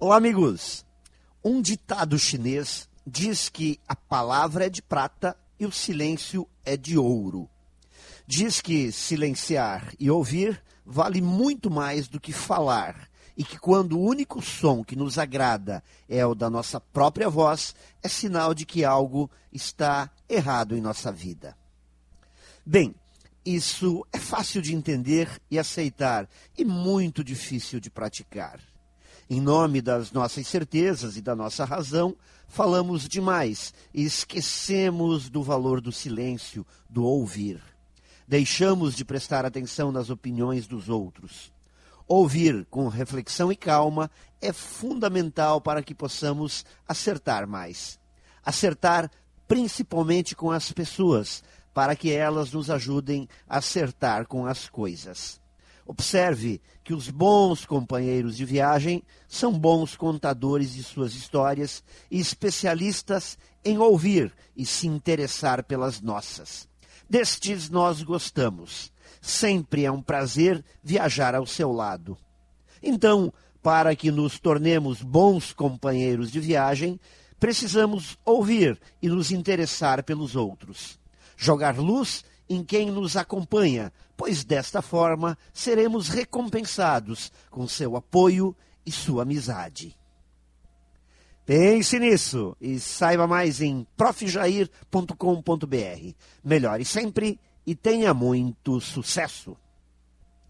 Olá, amigos! Um ditado chinês diz que a palavra é de prata e o silêncio é de ouro. Diz que silenciar e ouvir vale muito mais do que falar e que quando o único som que nos agrada é o da nossa própria voz, é sinal de que algo está errado em nossa vida. Bem, isso é fácil de entender e aceitar e muito difícil de praticar. Em nome das nossas certezas e da nossa razão, falamos demais e esquecemos do valor do silêncio, do ouvir. Deixamos de prestar atenção nas opiniões dos outros. Ouvir com reflexão e calma é fundamental para que possamos acertar mais. Acertar principalmente com as pessoas, para que elas nos ajudem a acertar com as coisas. Observe que os bons companheiros de viagem são bons contadores de suas histórias e especialistas em ouvir e se interessar pelas nossas. Destes nós gostamos. Sempre é um prazer viajar ao seu lado. Então, para que nos tornemos bons companheiros de viagem, precisamos ouvir e nos interessar pelos outros. Jogar luz em quem nos acompanha, pois desta forma seremos recompensados com seu apoio e sua amizade. Pense nisso e saiba mais em profjair.com.br. Melhore sempre e tenha muito sucesso!